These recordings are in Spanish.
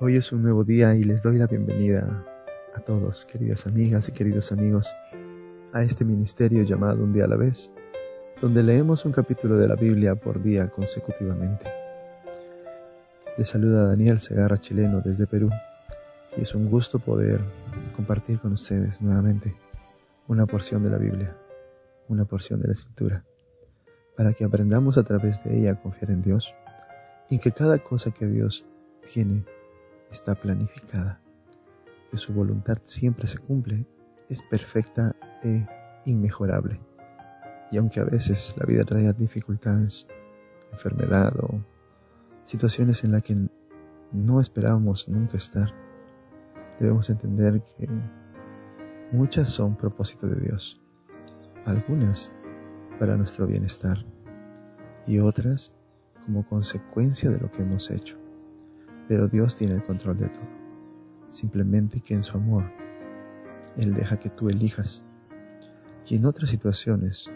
Hoy es un nuevo día y les doy la bienvenida a todos, queridas amigas y queridos amigos, a este ministerio llamado Un día a la vez, donde leemos un capítulo de la Biblia por día consecutivamente. Les saluda Daniel Segarra, chileno desde Perú, y es un gusto poder compartir con ustedes nuevamente una porción de la Biblia, una porción de la Escritura, para que aprendamos a través de ella a confiar en Dios y que cada cosa que Dios tiene está planificada, que su voluntad siempre se cumple, es perfecta e inmejorable. Y aunque a veces la vida trae dificultades, enfermedad o situaciones en las que no esperábamos nunca estar, debemos entender que muchas son propósito de Dios, algunas para nuestro bienestar y otras como consecuencia de lo que hemos hecho. Pero Dios tiene el control de todo. Simplemente que en su amor, Él deja que tú elijas. Y en otras situaciones,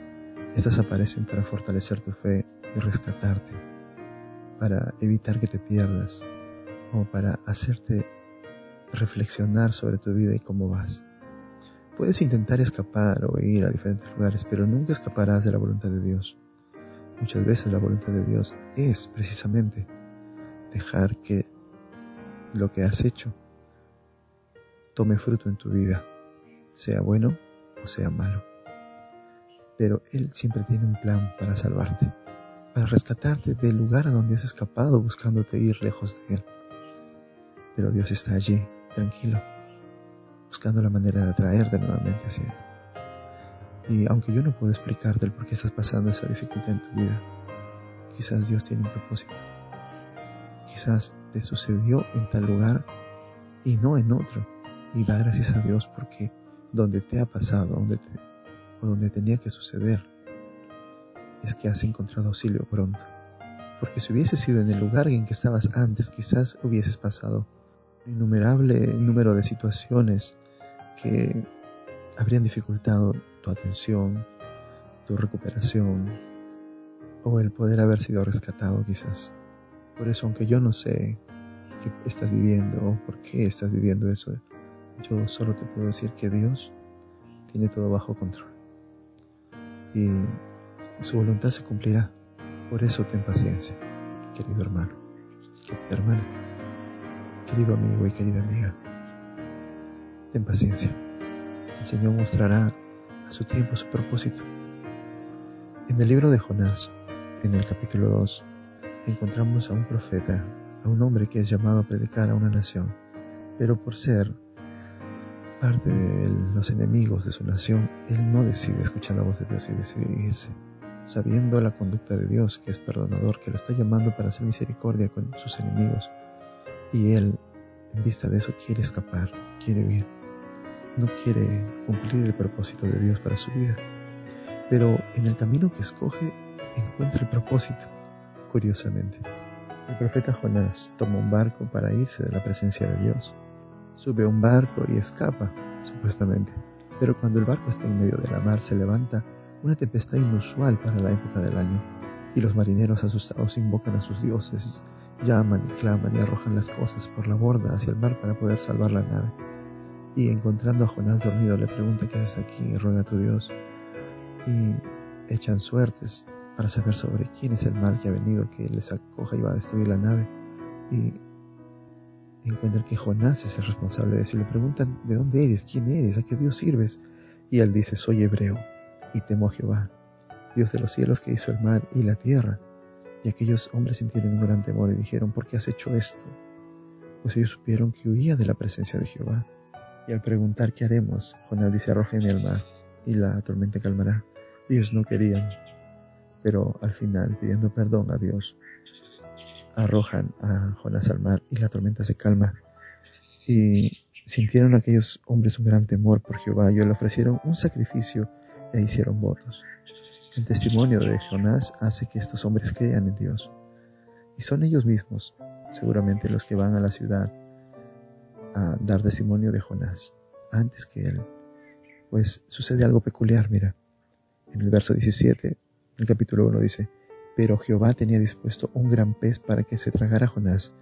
estas aparecen para fortalecer tu fe y rescatarte, para evitar que te pierdas o para hacerte reflexionar sobre tu vida y cómo vas. Puedes intentar escapar o ir a diferentes lugares, pero nunca escaparás de la voluntad de Dios. Muchas veces la voluntad de Dios es precisamente dejar que lo que has hecho tome fruto en tu vida, sea bueno o sea malo. Pero Él siempre tiene un plan para salvarte, para rescatarte del lugar a donde has escapado buscándote ir lejos de Él. Pero Dios está allí, tranquilo, buscando la manera de atraerte nuevamente hacia Él. Y aunque yo no puedo explicarte el por qué estás pasando esa dificultad en tu vida, quizás Dios tiene un propósito. Quizás te sucedió en tal lugar y no en otro. Y da gracias a Dios porque donde te ha pasado, donde o donde tenía que suceder, es que has encontrado auxilio pronto. Porque si hubieses sido en el lugar en que estabas antes, quizás hubieses pasado un innumerable número de situaciones que habrían dificultado tu atención, tu recuperación o el poder haber sido rescatado quizás. Por eso, aunque yo no sé qué estás viviendo o por qué estás viviendo eso, yo solo te puedo decir que Dios tiene todo bajo control. Y su voluntad se cumplirá. Por eso ten paciencia, querido hermano, querida hermana, querido amigo y querida amiga. Ten paciencia. El Señor mostrará a su tiempo su propósito. En el libro de Jonás, en el capítulo 2, encontramos a un profeta, a un hombre que es llamado a predicar a una nación, pero por ser parte de los enemigos de su nación, él no decide escuchar la voz de Dios y decide irse, sabiendo la conducta de Dios, que es perdonador, que lo está llamando para hacer misericordia con sus enemigos. Y él, en vista de eso, quiere escapar, quiere huir, no quiere cumplir el propósito de Dios para su vida. Pero en el camino que escoge, encuentra el propósito curiosamente. El profeta Jonás toma un barco para irse de la presencia de Dios. Sube un barco y escapa, supuestamente. Pero cuando el barco está en medio de la mar se levanta una tempestad inusual para la época del año, y los marineros asustados invocan a sus dioses, llaman y claman y arrojan las cosas por la borda hacia el mar para poder salvar la nave. Y encontrando a Jonás dormido le pregunta qué haces aquí ruega a tu Dios. Y echan suertes para saber sobre quién es el mal que ha venido, que les acoja y va a destruir la nave. Y encuentran que Jonás es el responsable de eso y le preguntan, ¿de dónde eres? ¿Quién eres? ¿A qué Dios sirves? Y él dice, soy hebreo y temo a Jehová, Dios de los cielos que hizo el mar y la tierra. Y aquellos hombres sintieron un gran temor y dijeron, ¿por qué has hecho esto? Pues ellos supieron que huía de la presencia de Jehová. Y al preguntar qué haremos, Jonás dice, arrójeme al mar y la tormenta calmará. Ellos no querían, pero al final, pidiendo perdón a Dios, arrojan a Jonás al mar y la tormenta se calma. Y sintieron aquellos hombres un gran temor por Jehová y le ofrecieron un sacrificio e hicieron votos. El testimonio de Jonás hace que estos hombres crean en Dios. Y son ellos mismos, seguramente, los que van a la ciudad a dar testimonio de Jonás antes que él. Pues sucede algo peculiar, mira. En el verso 17 el capítulo 1 dice, pero Jehová tenía dispuesto un gran pez para que se tragara a Jonás,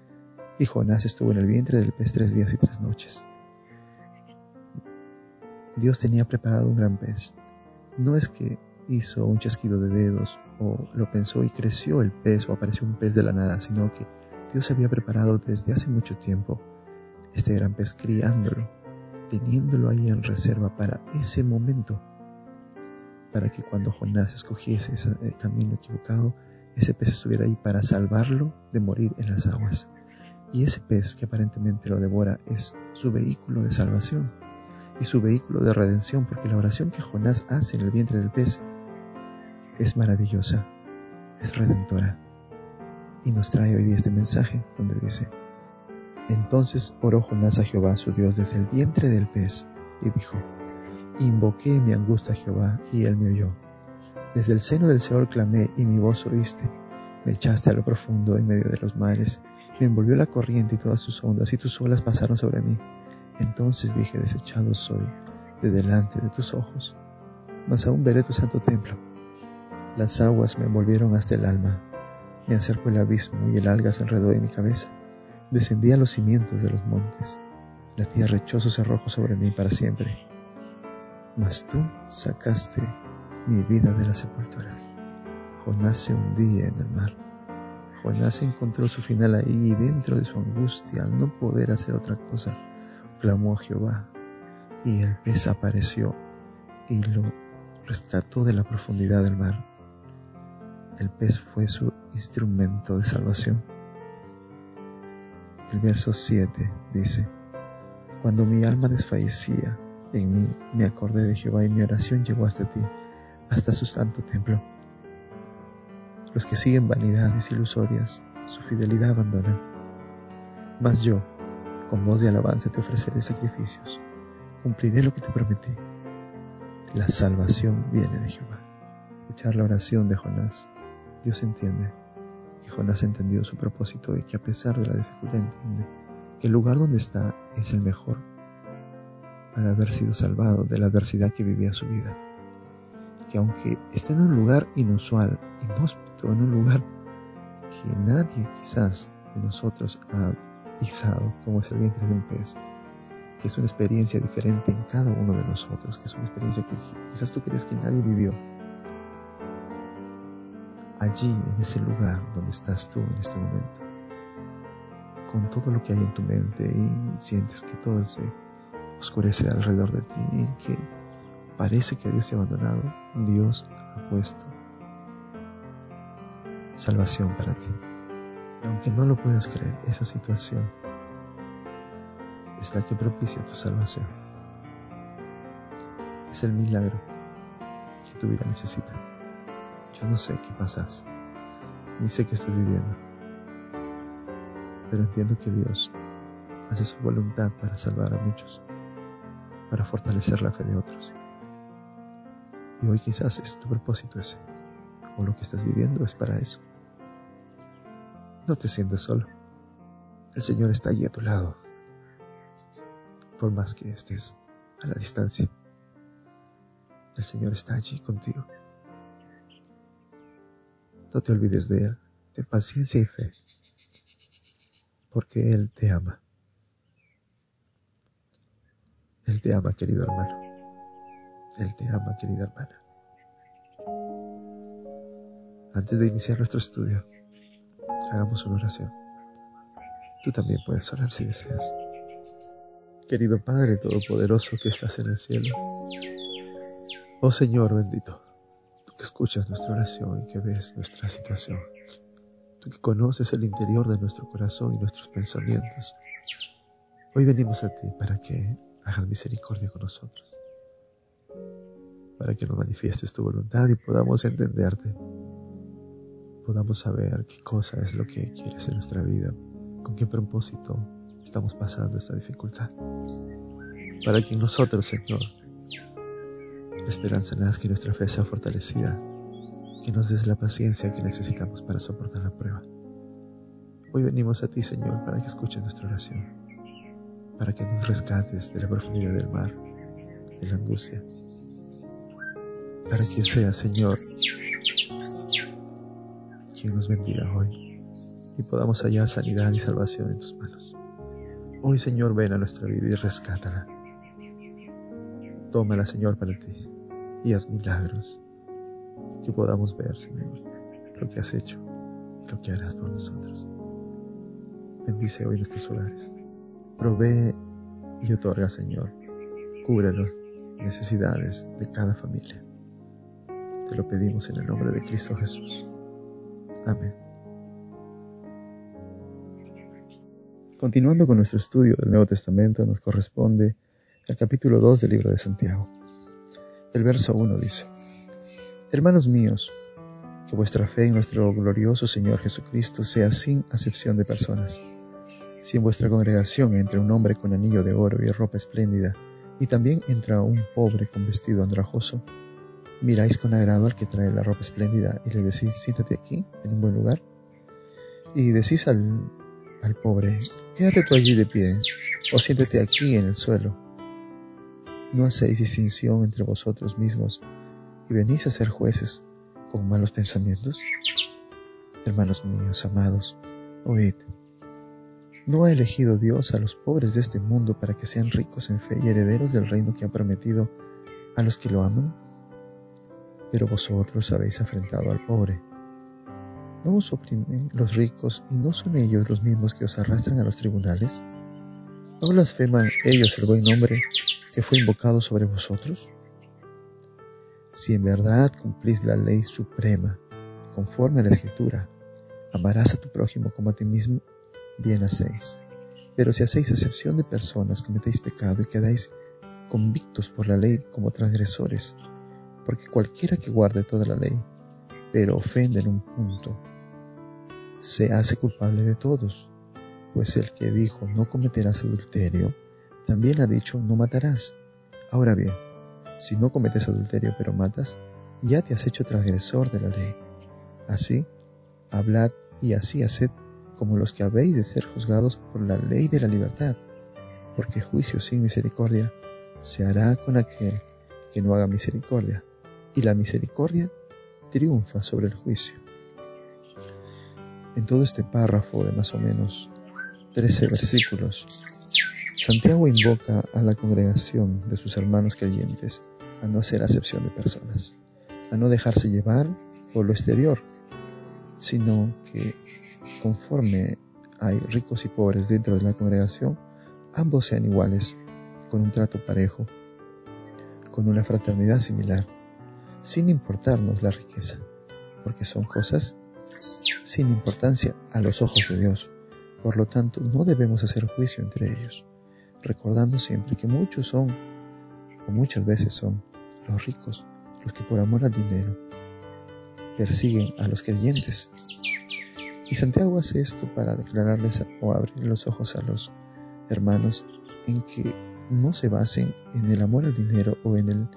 Y Jonás estuvo en el vientre del pez tres días y tres noches. Dios tenía preparado un gran pez. No es que hizo un chasquido de dedos o lo pensó y creció el pez o apareció un pez de la nada, sino que Dios había preparado desde hace mucho tiempo este gran pez criándolo, teniéndolo ahí en reserva para ese momento, para que cuando Jonás escogiese ese eh, camino equivocado, ese pez estuviera ahí para salvarlo de morir en las aguas. Y ese pez que aparentemente lo devora es su vehículo de salvación y su vehículo de redención, porque la oración que Jonás hace en el vientre del pez es maravillosa, es redentora. Y nos trae hoy día este mensaje donde dice, entonces oró Jonás a Jehová su Dios desde el vientre del pez y dijo, invoqué mi angustia a Jehová y él me oyó. Desde el seno del Señor clamé y mi voz oíste. Me echaste a lo profundo en medio de los mares, me envolvió la corriente y todas sus ondas y tus olas pasaron sobre mí. Entonces dije, desechado soy de delante de tus ojos, mas aún veré tu santo templo. Las aguas me envolvieron hasta el alma, me acercó el abismo y el alga se enredó en mi cabeza. Descendí a los cimientos de los montes, la tierra echó sus cerrojos sobre mí para siempre. Mas tú sacaste mi vida de la sepultura. Jonás se hundía en el mar. Jonás encontró su final ahí y dentro de su angustia, al no poder hacer otra cosa, clamó a Jehová, y el pez apareció y lo rescató de la profundidad del mar. El pez fue su instrumento de salvación. El verso 7 dice, Cuando mi alma desfallecía en mí, me acordé de Jehová y mi oración llegó hasta ti, hasta su santo templo. Los que siguen vanidades ilusorias, su fidelidad abandonan. Mas yo, con voz de alabanza te ofreceré sacrificios. Cumpliré lo que te prometí. La salvación viene de Jehová. Escuchar la oración de Jonás. Dios entiende que Jonás ha entendido su propósito y que a pesar de la dificultad entiende que el lugar donde está es el mejor para haber sido salvado de la adversidad que vivía su vida. Que aunque esté en un lugar inusual, inhóspito, en un lugar que nadie quizás de nosotros ha pisado como es el vientre de un pez, que es una experiencia diferente en cada uno de nosotros, que es una experiencia que quizás tú crees que nadie vivió. Allí, en ese lugar donde estás tú en este momento, con todo lo que hay en tu mente y sientes que todo se oscurece alrededor de ti y que parece que Dios te ha abandonado, Dios ha puesto salvación para ti. Aunque no lo puedas creer, esa situación es la que propicia tu salvación. Es el milagro que tu vida necesita. Yo no sé qué pasas, ni sé qué estás viviendo, pero entiendo que Dios hace su voluntad para salvar a muchos, para fortalecer la fe de otros. Y hoy quizás es tu propósito ese, o lo que estás viviendo es para eso. No te sientes solo. El Señor está allí a tu lado, por más que estés a la distancia. El Señor está allí contigo. No te olvides de Él, de paciencia y fe, porque Él te ama. Él te ama, querido hermano. Él te ama, querida hermana. Antes de iniciar nuestro estudio, hagamos una oración. Tú también puedes orar si deseas. Querido Padre Todopoderoso que estás en el cielo, oh Señor bendito, tú que escuchas nuestra oración y que ves nuestra situación, tú que conoces el interior de nuestro corazón y nuestros pensamientos, hoy venimos a ti para que hagas misericordia con nosotros, para que nos manifiestes tu voluntad y podamos entenderte podamos saber qué cosa es lo que quieres en nuestra vida, con qué propósito estamos pasando esta dificultad. Para que en nosotros, Señor, la esperanza nazca y nuestra fe sea fortalecida, que nos des la paciencia que necesitamos para soportar la prueba. Hoy venimos a ti, Señor, para que escuches nuestra oración, para que nos rescates de la profundidad del mar, de la angustia, para que sea, Señor, quien nos bendiga hoy. y podamos hallar sanidad y salvación en tus manos. Hoy, Señor, ven a nuestra vida y rescátala. Tómala, Señor, para ti y haz milagros. Que podamos ver, Señor, lo que has hecho y lo que harás por nosotros. Bendice hoy nuestros hogares. Provee y otorga, Señor. Cubre las necesidades de cada familia. Te lo pedimos en el nombre de Cristo Jesús. Amén. Continuando con nuestro estudio del Nuevo Testamento, nos corresponde el capítulo 2 del libro de Santiago. El verso 1 dice, Hermanos míos, que vuestra fe en nuestro glorioso Señor Jesucristo sea sin acepción de personas. Si en vuestra congregación entra un hombre con anillo de oro y ropa espléndida, y también entra un pobre con vestido andrajoso, miráis con agrado al que trae la ropa espléndida y le decís, siéntate aquí, en un buen lugar. Y decís al, al pobre, quédate tú allí de pie, o siéntate aquí en el suelo. No hacéis distinción entre vosotros mismos y venís a ser jueces con malos pensamientos. Hermanos míos, amados, oíd. ¿No ha elegido Dios a los pobres de este mundo para que sean ricos en fe y herederos del reino que ha prometido a los que lo aman? Pero vosotros habéis afrentado al pobre. ¿No os oprimen los ricos y no son ellos los mismos que os arrastran a los tribunales? ¿No blasfeman ellos el buen nombre que fue invocado sobre vosotros? Si en verdad cumplís la ley suprema, conforme a la Escritura, amarás a tu prójimo como a ti mismo, bien hacéis. Pero si hacéis excepción de personas, cometéis pecado y quedáis convictos por la ley como transgresores, porque cualquiera que guarde toda la ley, pero ofende en un punto, se hace culpable de todos, pues el que dijo no cometerás adulterio, también ha dicho no matarás. Ahora bien, si no cometes adulterio pero matas, ya te has hecho transgresor de la ley. Así, hablad y así haced como los que habéis de ser juzgados por la ley de la libertad, porque juicio sin misericordia se hará con aquel que no haga misericordia, y la misericordia triunfa sobre el juicio. En todo este párrafo de más o menos 13 versículos, Santiago invoca a la congregación de sus hermanos creyentes a no hacer acepción de personas, a no dejarse llevar por lo exterior, sino que conforme hay ricos y pobres dentro de la congregación, ambos sean iguales, con un trato parejo, con una fraternidad similar, sin importarnos la riqueza, porque son cosas sin importancia a los ojos de Dios. Por lo tanto, no debemos hacer juicio entre ellos, recordando siempre que muchos son, o muchas veces son, los ricos los que por amor al dinero persiguen a los creyentes. Y Santiago hace esto para declararles o abrir los ojos a los hermanos en que no se basen en el amor al dinero o en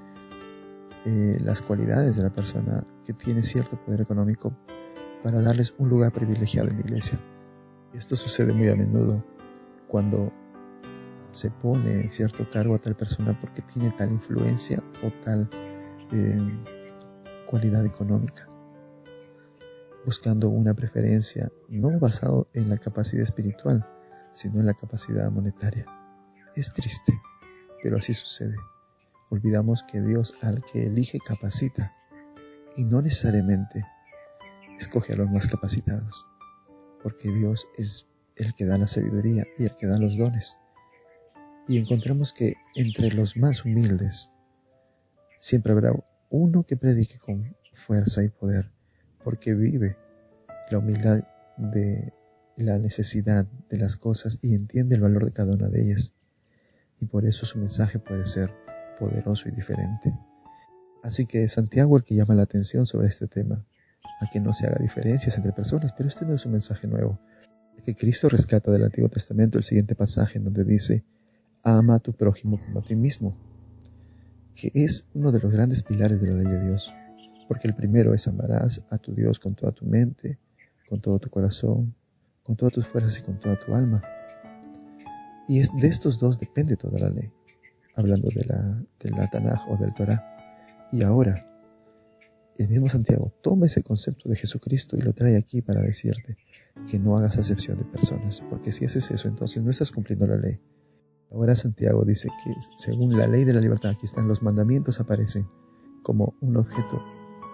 eh, las cualidades de la persona que tiene cierto poder económico para darles un lugar privilegiado en la iglesia. Esto sucede muy a menudo cuando se pone cierto cargo a tal persona porque tiene tal influencia o tal eh, cualidad económica, buscando una preferencia no basado en la capacidad espiritual, sino en la capacidad monetaria. Es triste, pero así sucede. Olvidamos que Dios al que elige capacita y no necesariamente escoge a los más capacitados, porque Dios es el que da la sabiduría y el que da los dones. Y encontramos que entre los más humildes siempre habrá uno que predique con fuerza y poder, porque vive la humildad de la necesidad de las cosas y entiende el valor de cada una de ellas. Y por eso su mensaje puede ser poderoso y diferente. Así que Santiago el que llama la atención sobre este tema a que no se haga diferencias entre personas, pero este no es un mensaje nuevo. Que Cristo rescata del Antiguo Testamento el siguiente pasaje en donde dice, ama a tu prójimo como a ti mismo, que es uno de los grandes pilares de la ley de Dios, porque el primero es amarás a tu Dios con toda tu mente, con todo tu corazón, con todas tus fuerzas y con toda tu alma. Y de estos dos depende toda la ley, hablando de la, del Tanaj o del Torah. Y ahora, el mismo Santiago toma ese concepto de Jesucristo y lo trae aquí para decirte, que no hagas acepción de personas, porque si haces eso, entonces no estás cumpliendo la ley. Ahora Santiago dice que según la ley de la libertad, aquí están los mandamientos, aparecen como un objeto,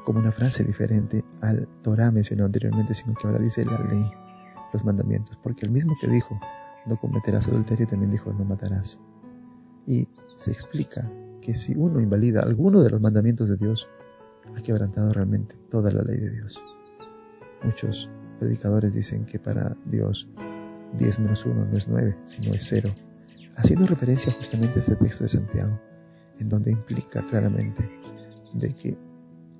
como una frase diferente al Torah mencionado anteriormente, sino que ahora dice la ley, los mandamientos, porque el mismo que dijo, no cometerás adulterio, también dijo, no matarás. Y se explica que si uno invalida alguno de los mandamientos de Dios, ha quebrantado realmente toda la ley de Dios. Muchos predicadores dicen que para Dios 10 menos 1 no es 9, sino es 0, haciendo referencia justamente a este texto de Santiago, en donde implica claramente de que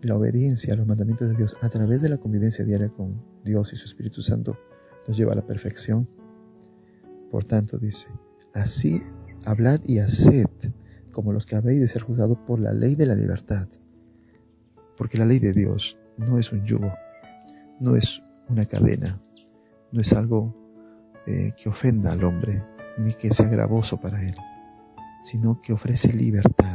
la obediencia a los mandamientos de Dios a través de la convivencia diaria con Dios y su Espíritu Santo nos lleva a la perfección. Por tanto, dice, así hablad y haced como los que habéis de ser juzgados por la ley de la libertad. Porque la ley de Dios no es un yugo, no es una cadena, no es algo eh, que ofenda al hombre, ni que sea gravoso para él, sino que ofrece libertad.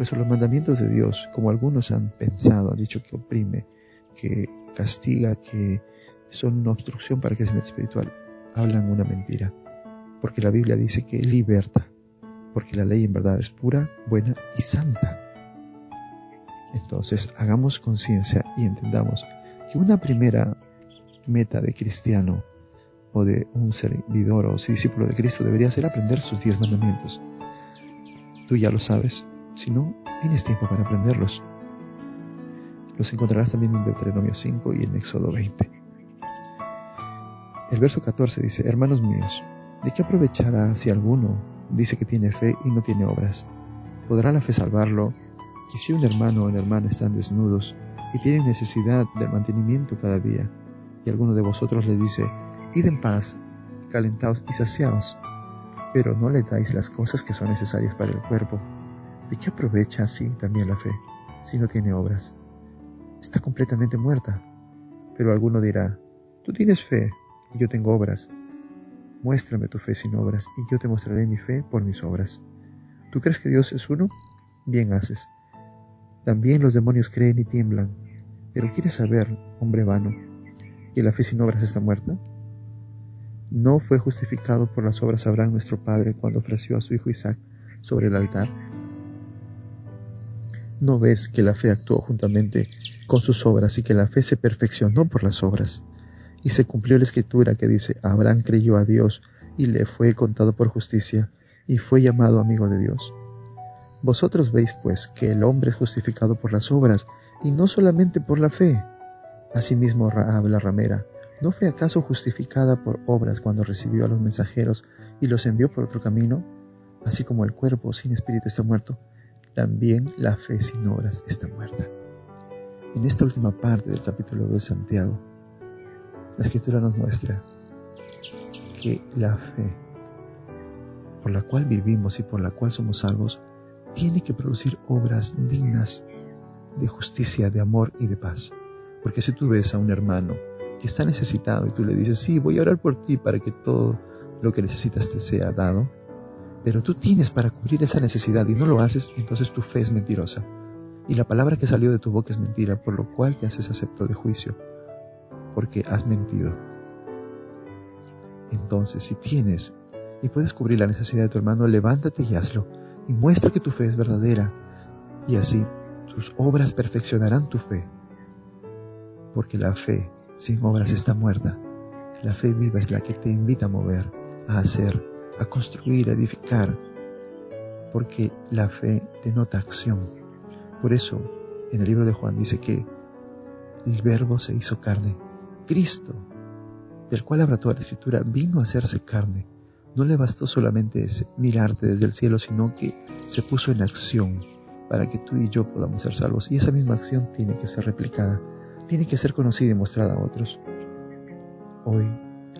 Por eso los mandamientos de Dios, como algunos han pensado, han dicho que oprime, que castiga, que son una obstrucción para el crecimiento espiritual, hablan una mentira. Porque la Biblia dice que liberta, porque la ley en verdad es pura, buena y santa. Entonces, hagamos conciencia y entendamos que una primera meta de cristiano o de un servidor o discípulo de Cristo debería ser aprender sus diez mandamientos. Tú ya lo sabes, si no, tienes tiempo para aprenderlos. Los encontrarás también en Deuteronomio 5 y en Éxodo 20. El verso 14 dice, Hermanos míos, ¿de qué aprovechará si alguno dice que tiene fe y no tiene obras? ¿Podrá la fe salvarlo? Y si un hermano o una hermana están desnudos y tienen necesidad del mantenimiento cada día, y alguno de vosotros les dice, id en paz, calentaos y saciaos, pero no le dais las cosas que son necesarias para el cuerpo, ¿de qué aprovecha así también la fe si no tiene obras? Está completamente muerta. Pero alguno dirá, tú tienes fe y yo tengo obras. Muéstrame tu fe sin obras y yo te mostraré mi fe por mis obras. ¿Tú crees que Dios es uno? Bien haces. También los demonios creen y tiemblan. Pero ¿quieres saber, hombre vano, que la fe sin obras está muerta? ¿No fue justificado por las obras Abraham nuestro Padre cuando ofreció a su hijo Isaac sobre el altar? ¿No ves que la fe actuó juntamente con sus obras y que la fe se perfeccionó por las obras? Y se cumplió la escritura que dice, Abraham creyó a Dios y le fue contado por justicia y fue llamado amigo de Dios. Vosotros veis pues que el hombre es justificado por las obras y no solamente por la fe. Asimismo Raab la ramera, ¿no fue acaso justificada por obras cuando recibió a los mensajeros y los envió por otro camino? Así como el cuerpo sin espíritu está muerto, también la fe sin obras está muerta. En esta última parte del capítulo 2 de Santiago, la escritura nos muestra que la fe por la cual vivimos y por la cual somos salvos tiene que producir obras dignas de justicia, de amor y de paz. Porque si tú ves a un hermano que está necesitado y tú le dices, sí, voy a orar por ti para que todo lo que necesitas te sea dado, pero tú tienes para cubrir esa necesidad y no lo haces, entonces tu fe es mentirosa. Y la palabra que salió de tu boca es mentira, por lo cual te haces acepto de juicio, porque has mentido. Entonces, si tienes y puedes cubrir la necesidad de tu hermano, levántate y hazlo y muestra que tu fe es verdadera, y así tus obras perfeccionarán tu fe. Porque la fe sin obras está muerta. La fe viva es la que te invita a mover, a hacer, a construir, a edificar. Porque la fe denota acción. Por eso, en el libro de Juan dice que el verbo se hizo carne. Cristo, del cual habla toda la escritura, vino a hacerse carne no le bastó solamente mirarte desde el cielo, sino que se puso en acción para que tú y yo podamos ser salvos. Y esa misma acción tiene que ser replicada, tiene que ser conocida y mostrada a otros. Hoy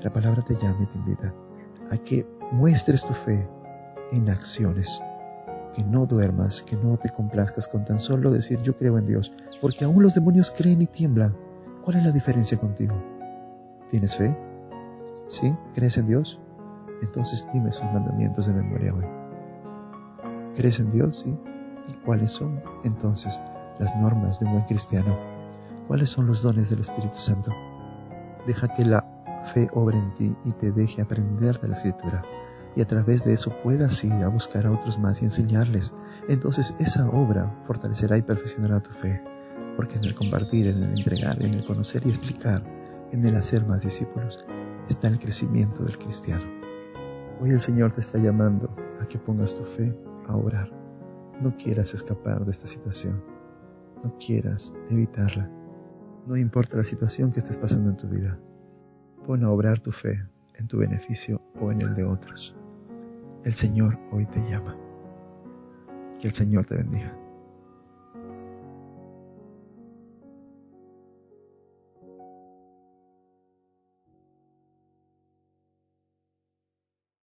la palabra te llama y te invita a que muestres tu fe en acciones, que no duermas, que no te complazcas con tan solo decir yo creo en Dios, porque aún los demonios creen y tiemblan. ¿Cuál es la diferencia contigo? ¿Tienes fe? ¿Sí? ¿Crees en Dios? Entonces dime sus mandamientos de memoria hoy. ¿Crees en Dios? Sí. ¿Y cuáles son entonces las normas de un buen cristiano? ¿Cuáles son los dones del Espíritu Santo? Deja que la fe obre en ti y te deje aprender de la escritura y a través de eso puedas ir a buscar a otros más y enseñarles, entonces esa obra fortalecerá y perfeccionará tu fe, porque en el compartir, en el entregar, en el conocer y explicar, en el hacer más discípulos, está el crecimiento del cristiano. Hoy el Señor te está llamando a que pongas tu fe a obrar. No quieras escapar de esta situación. No quieras evitarla. No importa la situación que estés pasando en tu vida. Pon a obrar tu fe en tu beneficio o en el de otros. El Señor hoy te llama. Que el Señor te bendiga.